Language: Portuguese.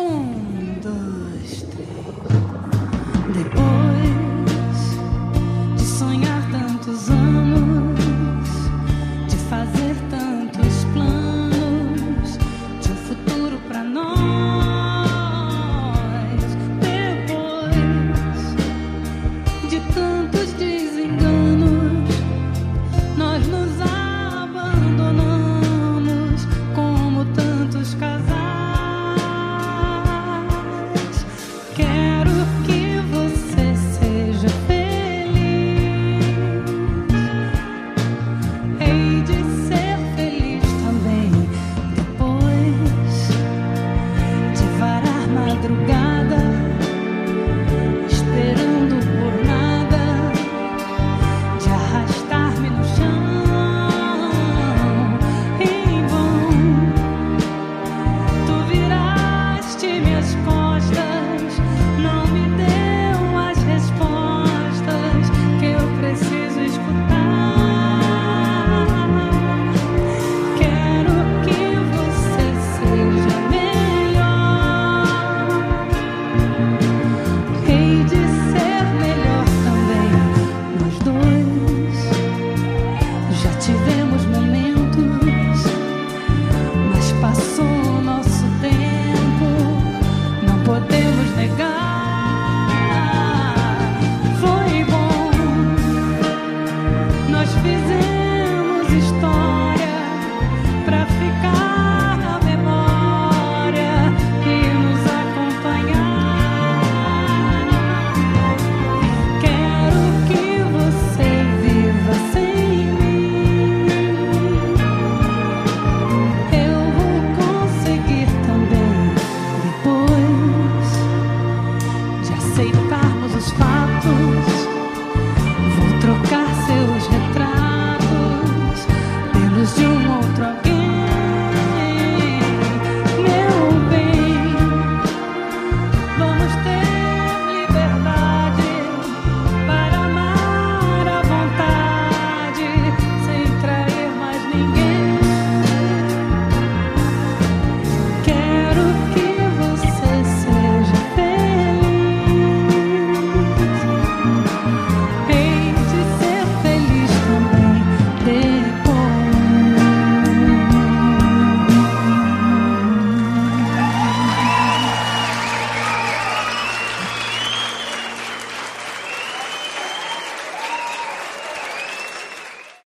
Um, fizemos história.